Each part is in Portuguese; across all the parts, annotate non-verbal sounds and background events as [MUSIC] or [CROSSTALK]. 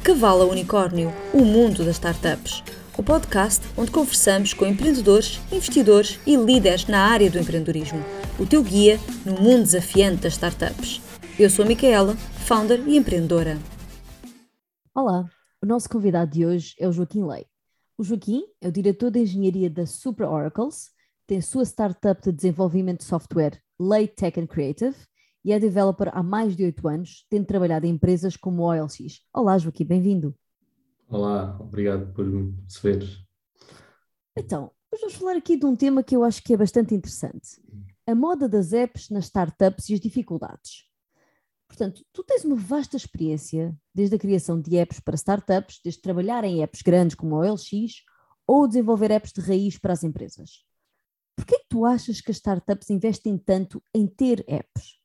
De Cavalo Unicórnio, o mundo das startups. O podcast onde conversamos com empreendedores, investidores e líderes na área do empreendedorismo. O teu guia no mundo desafiante das startups. Eu sou a Micaela, founder e empreendedora. Olá, o nosso convidado de hoje é o Joaquim Lei. O Joaquim é o diretor de engenharia da Supra Oracles, tem a sua startup de desenvolvimento de software Lei Tech and Creative e é developer há mais de oito anos, tendo trabalhado em empresas como o OLX. Olá, Joaquim, bem-vindo. Olá, obrigado por me receber. Então, hoje vamos falar aqui de um tema que eu acho que é bastante interessante. A moda das apps nas startups e as dificuldades. Portanto, tu tens uma vasta experiência desde a criação de apps para startups, desde trabalhar em apps grandes como o OLX ou desenvolver apps de raiz para as empresas. Por que é que tu achas que as startups investem tanto em ter apps?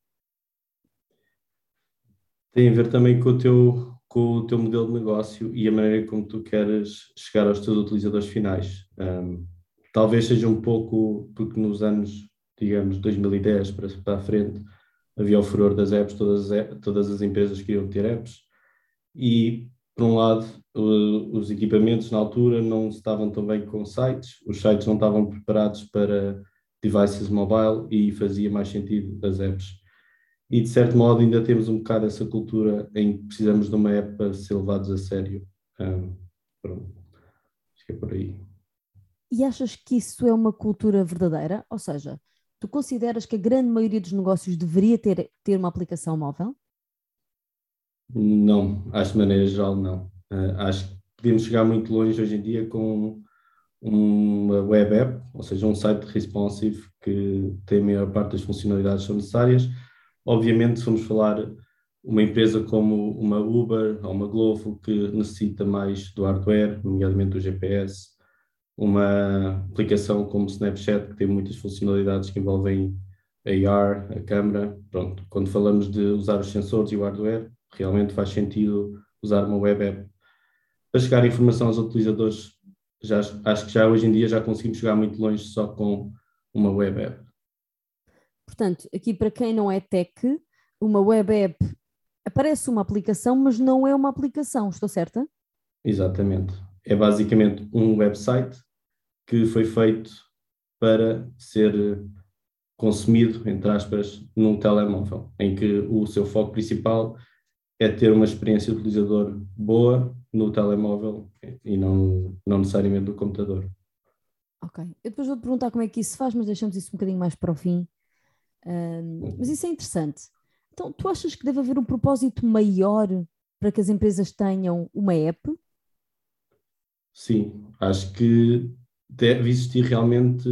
Tem a ver também com o teu, com o teu modelo de negócio e a maneira como tu queres chegar aos teus utilizadores finais. Um, talvez seja um pouco porque nos anos, digamos, 2010 para, para a frente, havia o furor das apps, todas as, todas as empresas queriam ter apps e, por um lado, os equipamentos na altura não estavam tão bem com sites, os sites não estavam preparados para devices mobile e fazia mais sentido as apps e de certo modo ainda temos um bocado essa cultura em que precisamos de uma app para ser levados a sério. Um, pronto, acho que é por aí. E achas que isso é uma cultura verdadeira? Ou seja, tu consideras que a grande maioria dos negócios deveria ter, ter uma aplicação móvel? Não, acho de maneira geral não. Uh, acho que podemos chegar muito longe hoje em dia com uma web app, ou seja, um site responsive que tem a maior parte das funcionalidades que são necessárias, Obviamente, se formos falar uma empresa como uma Uber ou uma Glovo que necessita mais do hardware, nomeadamente do GPS, uma aplicação como Snapchat que tem muitas funcionalidades que envolvem AR, a câmera, pronto, quando falamos de usar os sensores e o hardware, realmente faz sentido usar uma web app. Para chegar a informação aos utilizadores, já, acho que já hoje em dia já conseguimos chegar muito longe só com uma web app. Portanto, aqui para quem não é tech, uma web app aparece uma aplicação, mas não é uma aplicação, estou certa? Exatamente. É basicamente um website que foi feito para ser consumido, entre aspas, num telemóvel, em que o seu foco principal é ter uma experiência de utilizador boa no telemóvel e não, não necessariamente no computador. Ok. Eu depois vou-te perguntar como é que isso se faz, mas deixamos isso um bocadinho mais para o fim. Um, mas isso é interessante. Então, tu achas que deve haver um propósito maior para que as empresas tenham uma app? Sim, acho que deve existir realmente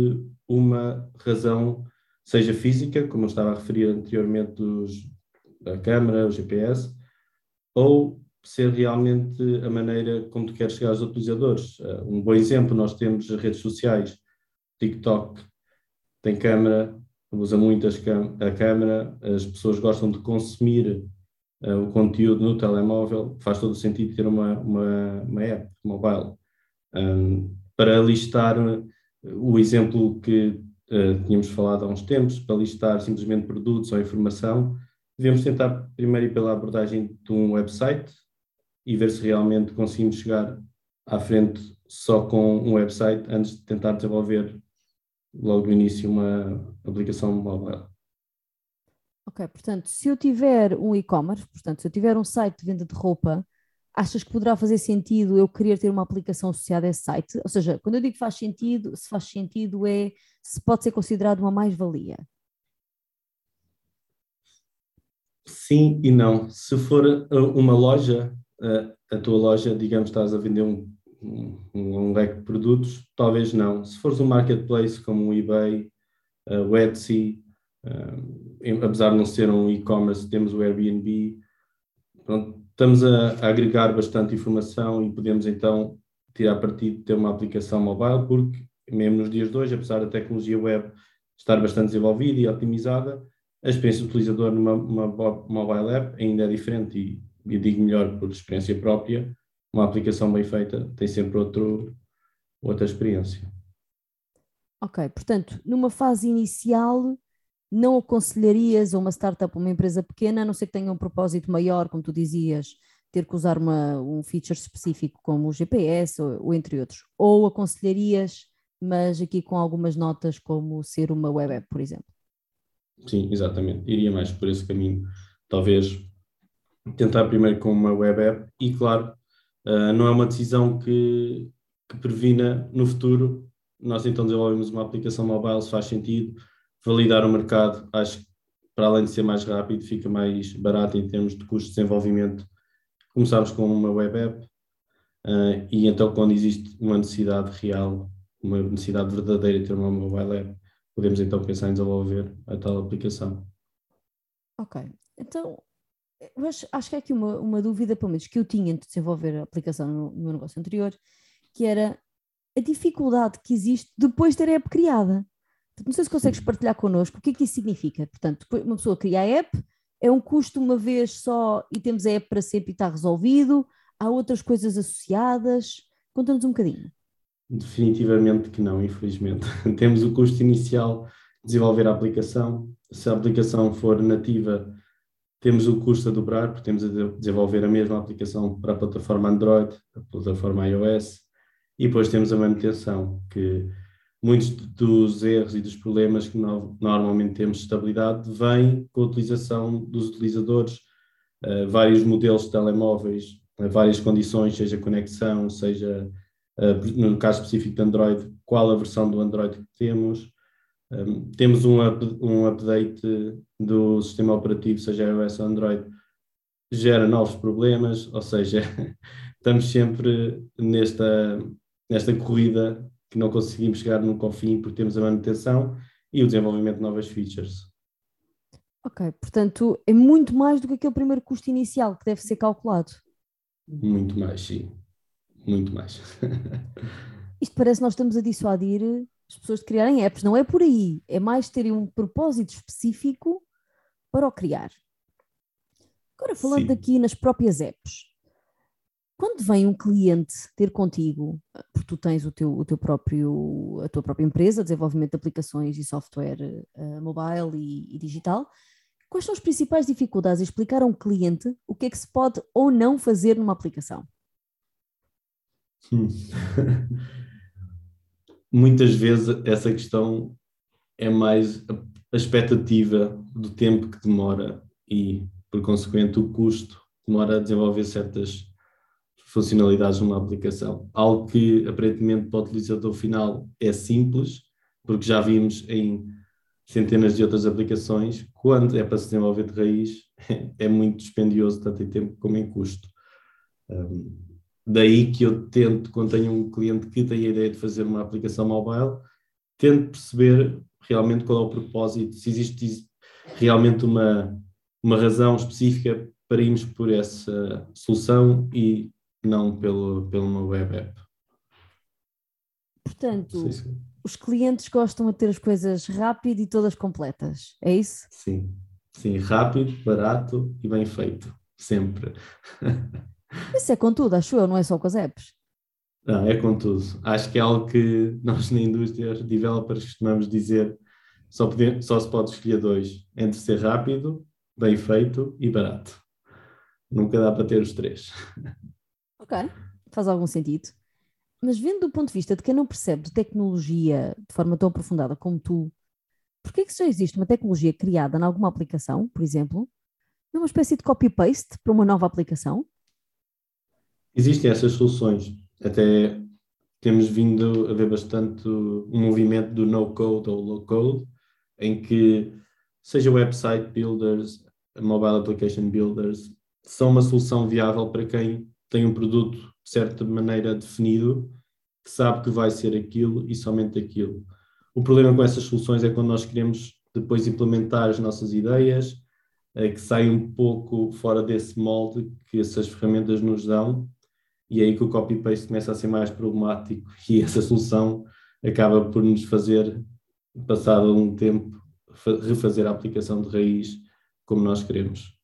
uma razão, seja física, como eu estava a referir anteriormente, dos, da câmara, o GPS, ou ser realmente a maneira como tu queres chegar aos utilizadores. Uh, um bom exemplo, nós temos redes sociais, TikTok tem câmara, usa muito a câmera, as pessoas gostam de consumir uh, o conteúdo no telemóvel, faz todo o sentido ter uma, uma, uma app mobile. Um, para listar o exemplo que uh, tínhamos falado há uns tempos, para listar simplesmente produtos ou informação, devemos tentar primeiro ir pela abordagem de um website e ver se realmente conseguimos chegar à frente só com um website antes de tentar desenvolver logo no início uma aplicação mobile. Ok, portanto, se eu tiver um e-commerce, portanto, se eu tiver um site de venda de roupa, achas que poderá fazer sentido eu querer ter uma aplicação associada a esse site? Ou seja, quando eu digo faz sentido, se faz sentido é se pode ser considerado uma mais-valia. Sim e não. Se for uma loja, a tua loja, digamos, estás a vender um um, leque de produtos, talvez não. Se fores um marketplace como o eBay, uh, o Etsy, uh, apesar de não ser um e-commerce, temos o Airbnb, pronto, estamos a, a, agregar bastante informação e podemos então tirar partido de ter uma aplicação mobile, porque mesmo nos dias de hoje, apesar da tecnologia web estar bastante desenvolvida e otimizada, a experiência do utilizador numa mobile app ainda é diferente e, e digo melhor por experiência própria, uma aplicação bem feita tem sempre outro, outra experiência. Ok, portanto, numa fase inicial, não aconselharias a uma startup, uma empresa pequena, a não ser que tenha um propósito maior, como tu dizias, ter que usar uma, um feature específico como o GPS ou, ou, entre outros? Ou aconselharias, mas aqui com algumas notas como ser uma web app, por exemplo? Sim, exatamente. Iria mais por esse caminho. Talvez tentar primeiro com uma web app e, claro, uh, não é uma decisão que, que previna no futuro. Nós então desenvolvemos uma aplicação mobile, se faz sentido, validar o mercado, acho que para além de ser mais rápido, fica mais barato em termos de custo de desenvolvimento. Começámos com uma web app uh, e então quando existe uma necessidade real, uma necessidade verdadeira de ter uma mobile app, podemos então pensar em desenvolver a tal aplicação. Ok, então eu acho, que é aqui uma, uma dúvida, pelo menos, que eu tinha de desenvolver a aplicação no, no meu negócio anterior, que era a dificuldade que existe depois de ter a app criada. Não sei se consegues partilhar connosco o que é que isso significa. Portanto, uma pessoa cria a app, é um custo uma vez só e temos a app para sempre e está resolvido. Há outras coisas associadas. Conta-nos um bocadinho. Definitivamente que não, infelizmente. [LAUGHS] temos o custo inicial de desenvolver a aplicação. Se a aplicação for nativa, temos o custo a dobrar, porque temos a desenvolver a mesma aplicação para a plataforma Android, a plataforma iOS, e depois temos a manutenção, que muitos dos erros e dos problemas que normalmente temos de estabilidade vêm com a utilização dos utilizadores, uh, vários modelos de telemóveis, uh, várias condições, seja conexão, seja, uh, no caso específico de Android, qual a versão do Android que temos. Um, temos um, up, um update do sistema operativo, seja iOS ou Android, gera novos problemas, ou seja, [LAUGHS] estamos sempre nesta, nesta corrida que não conseguimos chegar nunca ao fim porque temos a manutenção e o desenvolvimento de novas features. Ok, portanto é muito mais do que aquele primeiro custo inicial que deve ser calculado. Muito mais, sim. Muito mais. [LAUGHS] Isto parece que nós estamos a dissuadir as pessoas de criarem apps, não é por aí, é mais terem um propósito específico para o criar. Agora, falando sim. aqui nas próprias apps, quando vem um cliente ter contigo, porque tu tens o teu, o teu próprio, a tua própria empresa, desenvolvimento de aplicações e software uh, mobile e, e, digital, quais são as principais dificuldades em explicar a um cliente o que é que se pode ou não fazer numa aplicação? Hum. [LAUGHS] Muitas vezes essa questão é mais a expectativa do tempo que demora e, por consequente, o custo que demora a desenvolver certas funcionalidades numa aplicação. Algo que aparentemente para o utilizador final é simples, porque já vimos em centenas de outras aplicações, quando é para se desenvolver de raiz, [LAUGHS] é muito dispendioso, tanto em tempo como em custo. Um, daí que eu tento, quando tenho um cliente que tem a ideia de fazer uma aplicação mobile, tento perceber realmente qual é o propósito, se existe realmente uma, uma razão específica para irmos por essa solução e não pelo, pelo meu web app. Portanto, sim, sim. os clientes gostam de ter as coisas rápido e todas completas, é isso? Sim, sim, rápido, barato e bem feito, sempre. [LAUGHS] Isso é com tudo, acho eu, não é só com as apps. Não, é com tudo. Acho que é algo que [LAUGHS] nós na indústria developers costumamos dizer, só, poder, só se pode escolher dois, entre ser rápido, bem feito e barato. Nunca dá para ter os três. [LAUGHS] Ok, faz algum sentido. Mas vendo do ponto de vista de quem não percebe de tecnologia de forma tão aprofundada como tu, porquê é que já existe uma tecnologia criada em alguma aplicação, por exemplo, numa espécie de copy-paste para uma nova aplicação? Existem essas soluções. Até temos vindo a ver bastante um movimento do no-code ou low-code, em que seja website builders, mobile application builders, são uma solução viável para quem tem um produto de certa maneira definido, que sabe que vai ser aquilo e somente aquilo. O problema com essas soluções é quando nós queremos depois implementar as nossas ideias, é, que saem um pouco fora desse molde que essas ferramentas nos dão, e é aí que o copy-paste começa a ser mais problemático [LAUGHS] e essa solução acaba por nos fazer, passado um tempo, refazer a aplicação de raiz como nós queremos.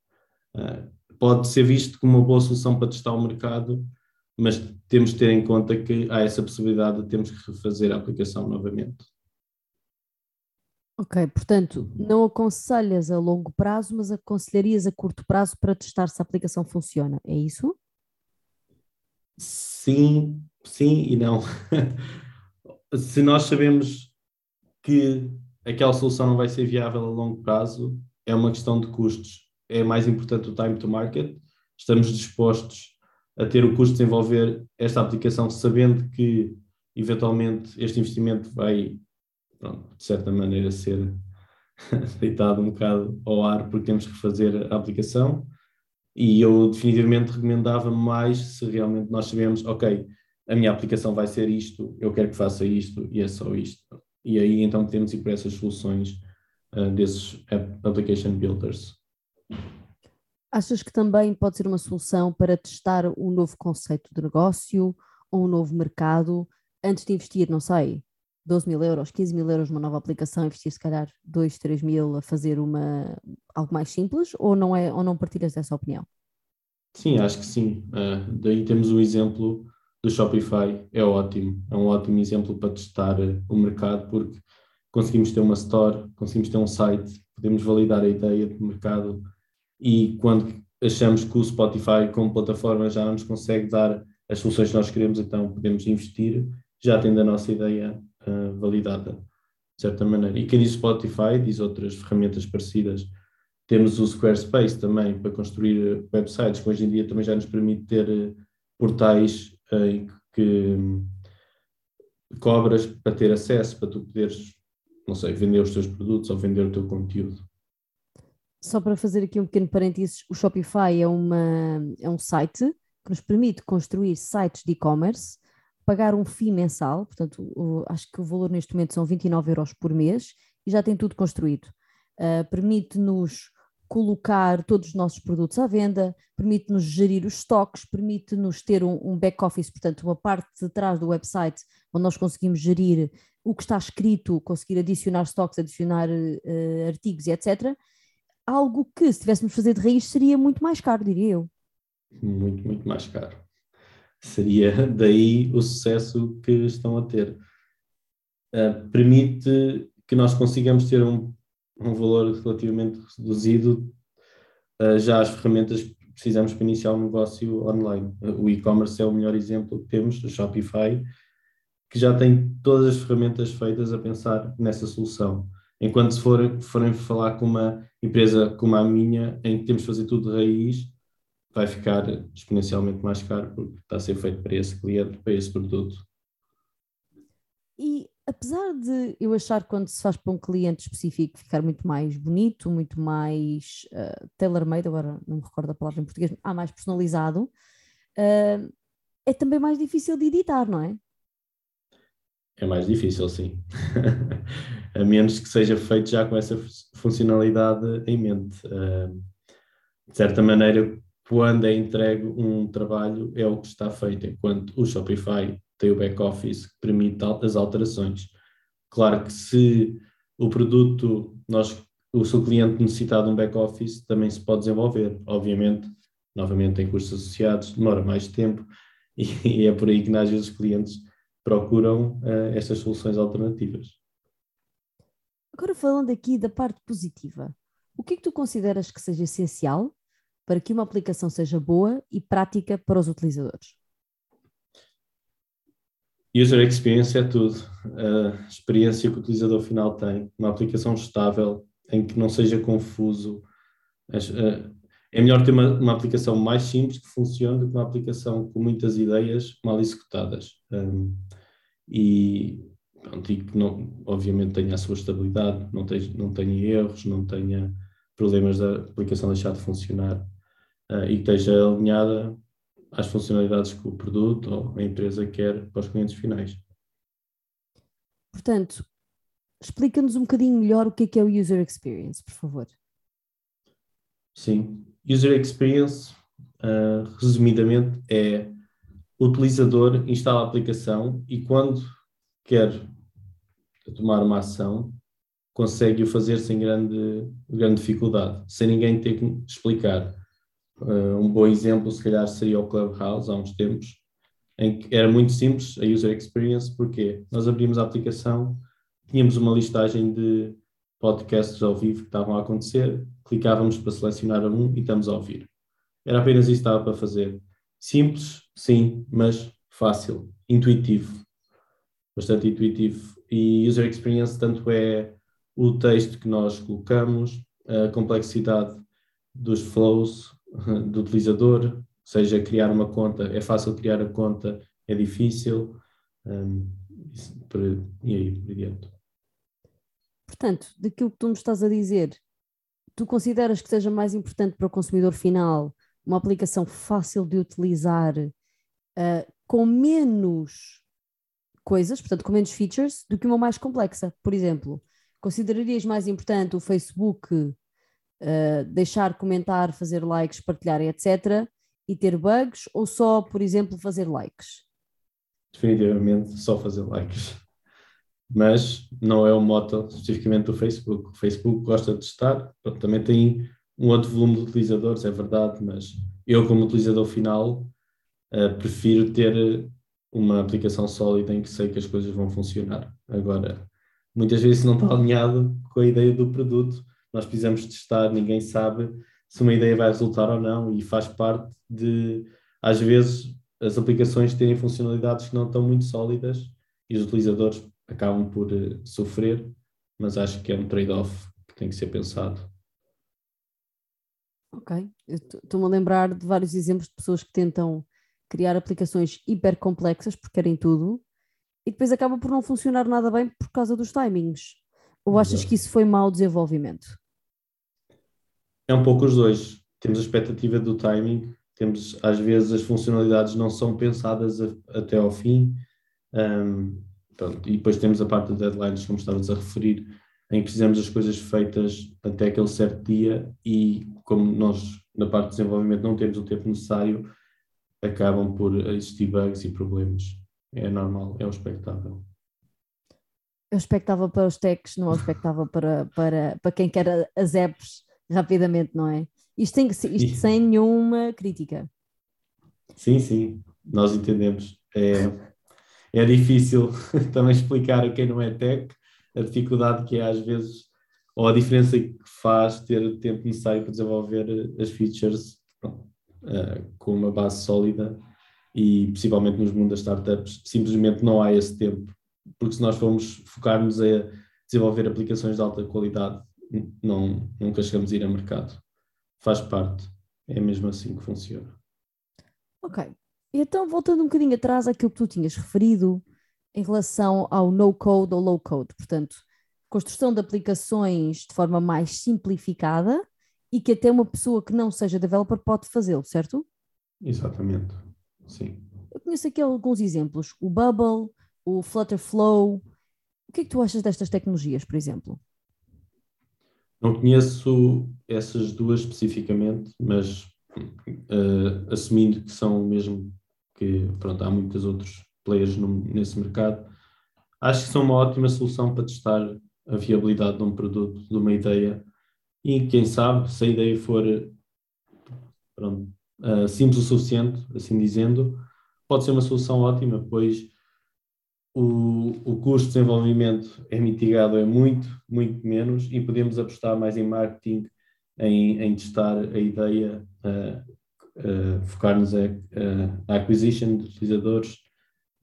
Ah, pode ser visto como uma boa solução para testar o mercado, mas temos de ter em conta que há essa possibilidade de termos que refazer a aplicação novamente. Ok, portanto, não aconselhas a longo prazo, mas aconselharias a curto prazo para testar se a aplicação funciona, é isso? Sim, sim e não. [LAUGHS] Se nós sabemos que aquela solução não vai ser viável a longo prazo, é uma questão de custos. É mais importante o time to market. Estamos dispostos a ter o custo de desenvolver esta aplicação, sabendo que eventualmente este investimento vai, pronto, de certa maneira, ser [LAUGHS] deitado um bocado ao ar porque temos que fazer a aplicação. E eu definitivamente recomendava mais se realmente nós sabemos, ok, a minha aplicação vai ser isto, eu quero que faça isto e é só isto. E aí então podemos ir para essas soluções uh, desses application builders. Achas que também pode ser uma solução para testar um novo conceito de negócio ou um novo mercado antes de investir, não sei, 12 mil euros, 15 mil euros numa nova aplicação, investir se calhar 2, 3 mil a fazer uma, algo mais simples ou não, é, ou não partilhas dessa opinião? Sim, acho que sim. Uh, daí temos o exemplo do Shopify, é ótimo, é um ótimo exemplo para testar o mercado porque conseguimos ter uma store, conseguimos ter um site, podemos validar a ideia de mercado e quando achamos que o Spotify como plataforma já nos consegue dar as soluções que nós queremos, então podemos investir já tendo a nossa ideia validada, de certa maneira. E quem diz Spotify diz outras ferramentas parecidas. Temos o Squarespace também para construir websites, que hoje em dia também já nos permite ter uh, portais uh, que um, cobras para ter acesso, para tu poderes, não sei, vender os teus produtos ou vender o teu conteúdo. Só para fazer aqui um pequeno parênteses, o Shopify é, uma, é um site que nos permite construir sites de e-commerce pagar um FII mensal, portanto, o, acho que o valor neste momento são 29 euros por mês e já tem tudo construído. Uh, permite-nos colocar todos os nossos produtos à venda, permite-nos gerir os estoques, permite-nos ter um, um back-office, portanto, uma parte de trás do website onde nós conseguimos gerir o que está escrito, conseguir adicionar estoques, adicionar uh, artigos e etc. Algo que, se tivéssemos fazer de raiz, seria muito mais caro, diria eu. Muito, muito mais caro. Seria daí o sucesso que estão a ter. Uh, permite que nós consigamos ter um, um valor relativamente reduzido uh, já as ferramentas que precisamos para iniciar um negócio online. O e-commerce é o melhor exemplo que temos, o Shopify, que já tem todas as ferramentas feitas a pensar nessa solução. Enquanto se for, forem falar com uma empresa como a minha, em que temos de fazer tudo de raiz, vai ficar exponencialmente mais caro porque está a ser feito para esse cliente, para esse produto. E apesar de eu achar que quando se faz para um cliente específico ficar muito mais bonito, muito mais uh, tailor-made, agora não me recordo a palavra em português, ah, mais personalizado, uh, é também mais difícil de editar, não é? É mais difícil, sim. [LAUGHS] a menos que seja feito já com essa funcionalidade em mente. Uh, de certa maneira, quando é entregue um trabalho, é o que está feito, enquanto o Shopify tem o back-office que permite as alterações. Claro que se o produto, nós, o seu cliente necessitar de um back-office, também se pode desenvolver. Obviamente, novamente tem custos associados, demora mais tempo, [LAUGHS] e, é por aí que às vezes os clientes procuram uh, estas soluções alternativas. Agora falando aqui da parte positiva, o que é que tu consideras que seja essencial para que uma aplicação seja boa e prática para os utilizadores? User experience é tudo. A experiência que o utilizador final tem, uma aplicação estável, em que não seja confuso. É melhor ter uma, uma aplicação mais simples que funcione do que uma aplicação com muitas ideias mal executadas. Um, e, pronto, e que não, obviamente tenha a sua estabilidade, não tenha, não tenha erros, não tenha problemas da aplicação deixar de funcionar uh, e que esteja alinhada às funcionalidades que o produto ou a empresa quer para os clientes finais. Portanto, explica-nos um bocadinho melhor o que é, que é o User Experience, por favor. Sim, User Experience, uh, resumidamente, é o utilizador instala a aplicação e quando quer tomar uma ação, consegue o fazer sem grande, grande dificuldade, sem ninguém ter que explicar. Uh, um bom exemplo, se calhar, seria o Clubhouse, há uns tempos, em que era muito simples a user experience, porque nós abrimos a aplicação, tínhamos uma listagem de podcasts ao vivo que estavam a acontecer, clicávamos para selecionar um e estamos a ouvir. Era apenas isso que estava para fazer. Simples, sim, mas fácil, intuitivo, bastante intuitivo. E user experience, tanto é o texto que nós colocamos, a complexidade dos flows do utilizador, seja criar uma conta, é fácil criar a conta, é difícil, um, e aí por diante. Portanto, daquilo que tu me estás a dizer, tu consideras que seja mais importante para o consumidor final uma aplicação fácil de utilizar, uh, com menos coisas, portanto, com menos features, do que uma mais complexa? Por exemplo, considerarias mais importante o Facebook uh, deixar comentar, fazer likes, partilhar, etc., e ter bugs, ou só, por exemplo, fazer likes? Definitivamente só fazer likes. Mas não é o moto especificamente do Facebook. O Facebook gosta de testar, também tem um outro volume de utilizadores, é verdade, mas eu, como utilizador final, uh, prefiro ter uma aplicação sólida em que sei que as coisas vão funcionar. Agora, muitas vezes não está alinhado com a ideia do produto, nós precisamos testar, ninguém sabe se uma ideia vai resultar ou não, e faz parte de, às vezes, as aplicações terem funcionalidades que não estão muito sólidas e os utilizadores acabam por uh, sofrer, mas acho que é um trade-off que tem que ser pensado. Ok, estou-me a lembrar de vários exemplos de pessoas que tentam criar aplicações hiper complexas porque querem tudo e depois acaba por não funcionar nada bem por causa dos timings. Ou achas que isso foi mau desenvolvimento? É um pouco os dois. Temos a expectativa do timing, temos às vezes as funcionalidades não são pensadas a, até ao fim, um, pronto, e depois temos a parte de deadlines, como estavas a referir, em que precisamos as coisas feitas até aquele certo dia e como nós na parte de desenvolvimento não temos o tempo necessário, acabam por existir bugs e problemas. É normal, é o expectável. O expectável para os techs, não o expectável para, para, para quem quer as apps rapidamente, não é? Isto, tem, isto e... sem nenhuma crítica. Sim, sim, nós entendemos. É, é difícil [LAUGHS] também explicar a quem não é tech a dificuldade que é às vezes, ou a diferença que faz ter o tempo necessário para desenvolver as features uh, com uma base sólida e principalmente nos mundos das startups, simplesmente não há esse tempo, porque se nós formos focar-nos a desenvolver aplicações de alta qualidade, não, nunca chegamos a ir a mercado. Faz parte. É mesmo assim que funciona. Ok. Então, voltando um bocadinho atrás àquilo que tu tinhas referido em relação ao no-code ou low-code, portanto, construção de aplicações de forma mais simplificada e que até uma pessoa que não seja developer pode fazê-lo, certo? Exatamente, sim. Eu conheço aqui alguns exemplos, o Bubble, o Flutterflow. O que é que tu achas destas tecnologias, por exemplo? Não conheço essas duas especificamente, mas uh, assumindo que são mesmo que pronto, há muitos outros players no, nesse mercado, acho que são uma ótima solução para testar a viabilidade de um produto, de uma ideia, e quem sabe, se a ideia for pronto, uh, simples o suficiente, assim dizendo, pode ser uma solução ótima, pois o, o custo de desenvolvimento é mitigado é muito, muito menos e podemos apostar mais em marketing, em, em testar a ideia, uh, uh, focar-nos na acquisition de utilizadores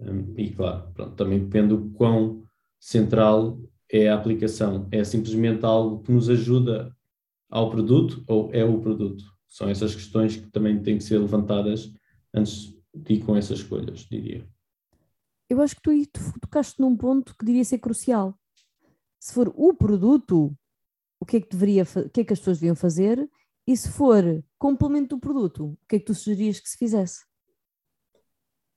um, e, claro, pronto, também depende do quão central é a aplicação. É simplesmente algo que nos ajuda ao produto ou é o produto? São essas questões que também têm que ser levantadas antes de ir com essas escolhas, diria eu acho que tu, tu tocaste num ponto que devia ser crucial. Se for o produto, o que é que deveria, o que é que as pessoas deviam fazer? E se for complemento do produto, o que é que tu sugerias que se fizesse?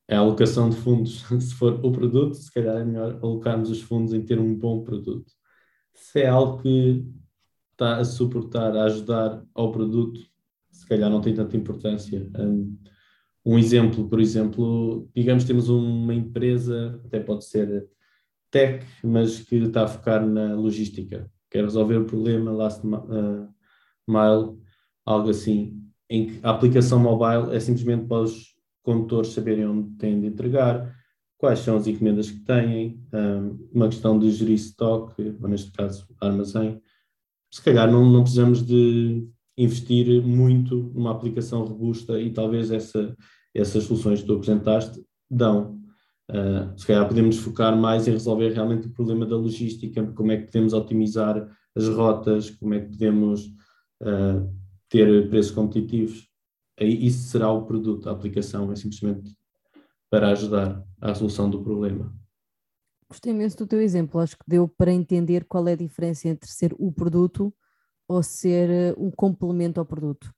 É a alocação de fundos. [LAUGHS] Se for o produto, se calhar é melhor alocarmos os fundos em ter um bom produto. Se é algo que está a suportar, a ajudar ao produto, se calhar não tem tanta importância. Um, um exemplo, por exemplo, digamos temos uma empresa, até pode ser tech, mas que está a focar na logística, quer resolver o problema last uh, mile, algo assim, em que a aplicação mobile é simplesmente para os condutores saberem onde têm de entregar, quais são as encomendas que têm, um, uma questão de gerir stock, ou neste caso armazém. Se calhar não, não precisamos de investir muito numa aplicação robusta e talvez essa, essas soluções que tu apresentaste dão. Uh, se calhar podemos focar mais em resolver realmente o problema da logística, como é que podemos otimizar as rotas, como é que podemos uh, ter preços competitivos. Aí isso será o produto, a aplicação é simplesmente para ajudar à resolução do problema. Gostei imenso do teu exemplo, acho que deu para entender qual é a diferença entre ser o produto ou ser eh, um complemento ao produto.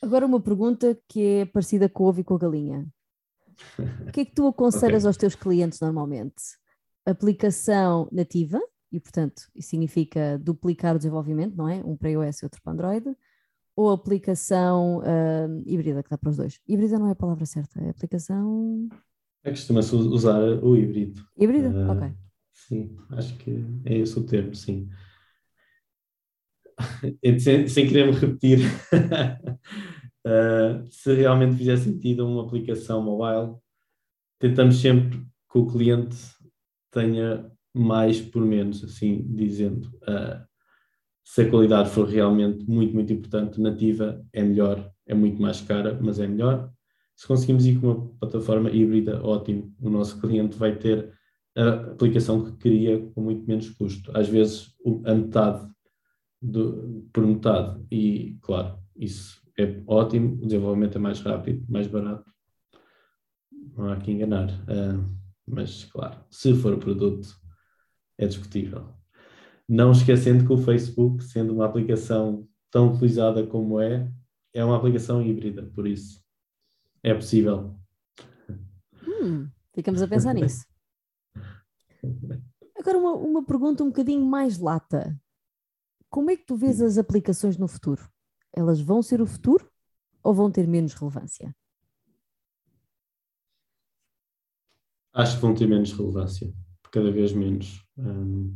Agora uma pergunta que é parecida com o ovo e com a galinha. O que é que tu aconselhas okay. aos teus clientes normalmente? Aplicação nativa, e portanto isso significa duplicar o desenvolvimento, não é? Um para iOS e outro para Android, ou aplicação uh, híbrida, que dá para os dois. Híbrida não é a palavra certa, é aplicação. É costuma-se usar o híbrido. Híbrida? Uh, ok. Sim, acho que é esse o termo, sim. [LAUGHS] sem, sem querer me repetir, uh, [LAUGHS] se realmente fizer sentido uma aplicação mobile, tentamos sempre que o cliente tenha mais por menos, assim dizendo. Uh, se a qualidade for realmente muito, muito importante, nativa é melhor, é muito mais cara, mas é melhor. Se conseguimos ir com uma plataforma híbrida, ótimo. O nosso cliente vai ter a aplicação que queria com muito menos custo. Às vezes, a metade do, por metade. E, claro, isso é ótimo. O desenvolvimento é mais rápido, mais barato. Não há que enganar. Uh, mas, claro, se for produto, é discutível. Não esquecendo que o Facebook, sendo uma aplicação tão utilizada como é, é uma aplicação híbrida, por isso é possível. Hum, ficamos a pensar [LAUGHS] nisso. Agora, uma, uma pergunta um bocadinho mais lata. Como é que tu vês as aplicações no futuro? Elas vão ser o futuro ou vão ter menos relevância? Acho que vão ter menos relevância, cada vez menos. Um,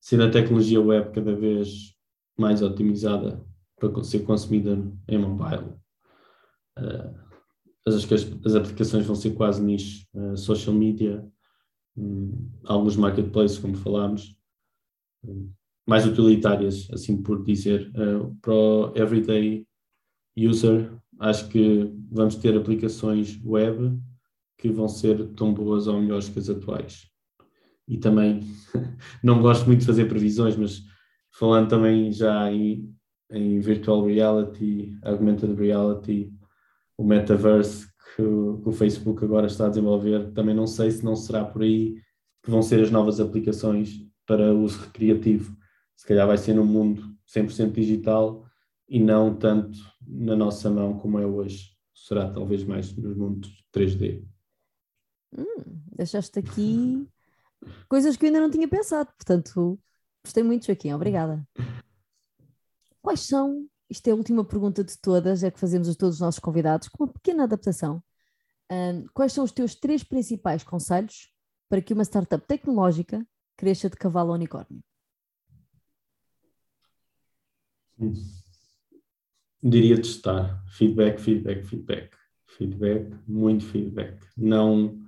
sendo a tecnologia web cada vez mais otimizada para ser consumida em mobile, uh, as, as, aplicações vão ser quase nicho. Uh, social media, um, alguns marketplaces, como falámos, um, mais utilitárias, assim por dizer. Uh, para o everyday user, acho que vamos ter aplicações web que vão ser tão boas ou melhores que as atuais e também [LAUGHS] não gosto muito de fazer previsões, mas falando também já em, em virtual reality, augmented reality, o metaverse que que o, Facebook agora está a desenvolver, também não sei se não será por aí que vão ser as novas aplicações para uso recreativo. Se calhar vai ser num mundo 100% digital e não tanto na nossa mão como é hoje. Será talvez mais nos mundos 3D. Hum, deixaste aqui coisas que eu ainda não tinha pensado. Portanto, gostei muito, Joaquim. Obrigada. Quais são, isto é a última pergunta de todas, é que fazemos a todos os nossos convidados, com uma pequena adaptação. Um, quais são os teus três principais conselhos para que uma startup tecnológica cresça de cavalo ao unicórnio? Diria testar. Feedback, feedback, feedback. Feedback, muito feedback. Não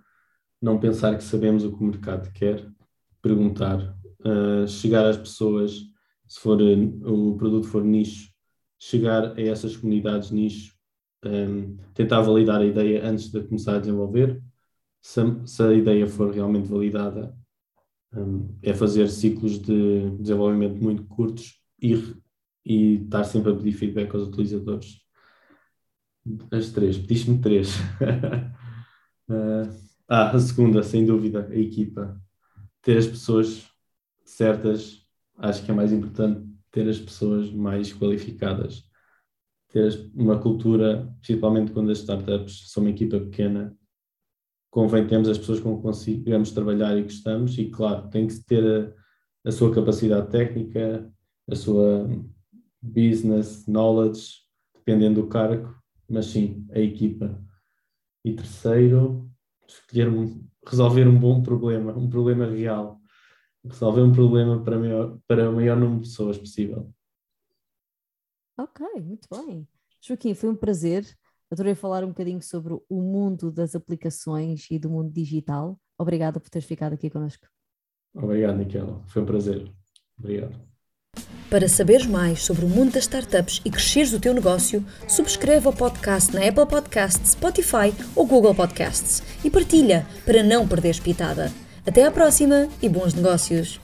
não pensar que sabemos o que o mercado quer, perguntar, uh, chegar às pessoas, se for o produto for nicho, chegar a essas comunidades nicho, um, tentar validar a ideia antes de começar a desenvolver. Se se a ideia for realmente validada, um, é fazer ciclos de desenvolvimento muito curtos e, e estar sempre a pedir feedback aos utilizadores. As três, pediste-me três. uh, [LAUGHS] Ah, a segunda, sem dúvida, a equipa. Ter as pessoas certas, acho que é mais importante ter as pessoas mais qualificadas. Ter uma cultura, principalmente quando as startups são uma equipa pequena, convém termos as pessoas com que consigamos trabalhar e gostamos, e claro, tem que ter a, a sua capacidade técnica, a sua business knowledge, dependendo do cargo, mas sim, a equipa. E terceiro, escolher um, resolver um bom problema, um problema real, resolver um problema para, maior, para o maior número de pessoas possível. Ok, muito bem. Joaquim, foi um prazer. Adorei falar um bocadinho sobre o mundo das aplicações e do mundo digital. Obrigada por teres ficado aqui connosco. Obrigado, Miquel. Foi um prazer. Obrigado. Para saberes mais sobre o mundo das startups e cresceres o teu negócio, subscreve o podcast na Apple Podcasts, Spotify ou Google Podcasts e partilha para não perderes pitada. Até à próxima e bons negócios!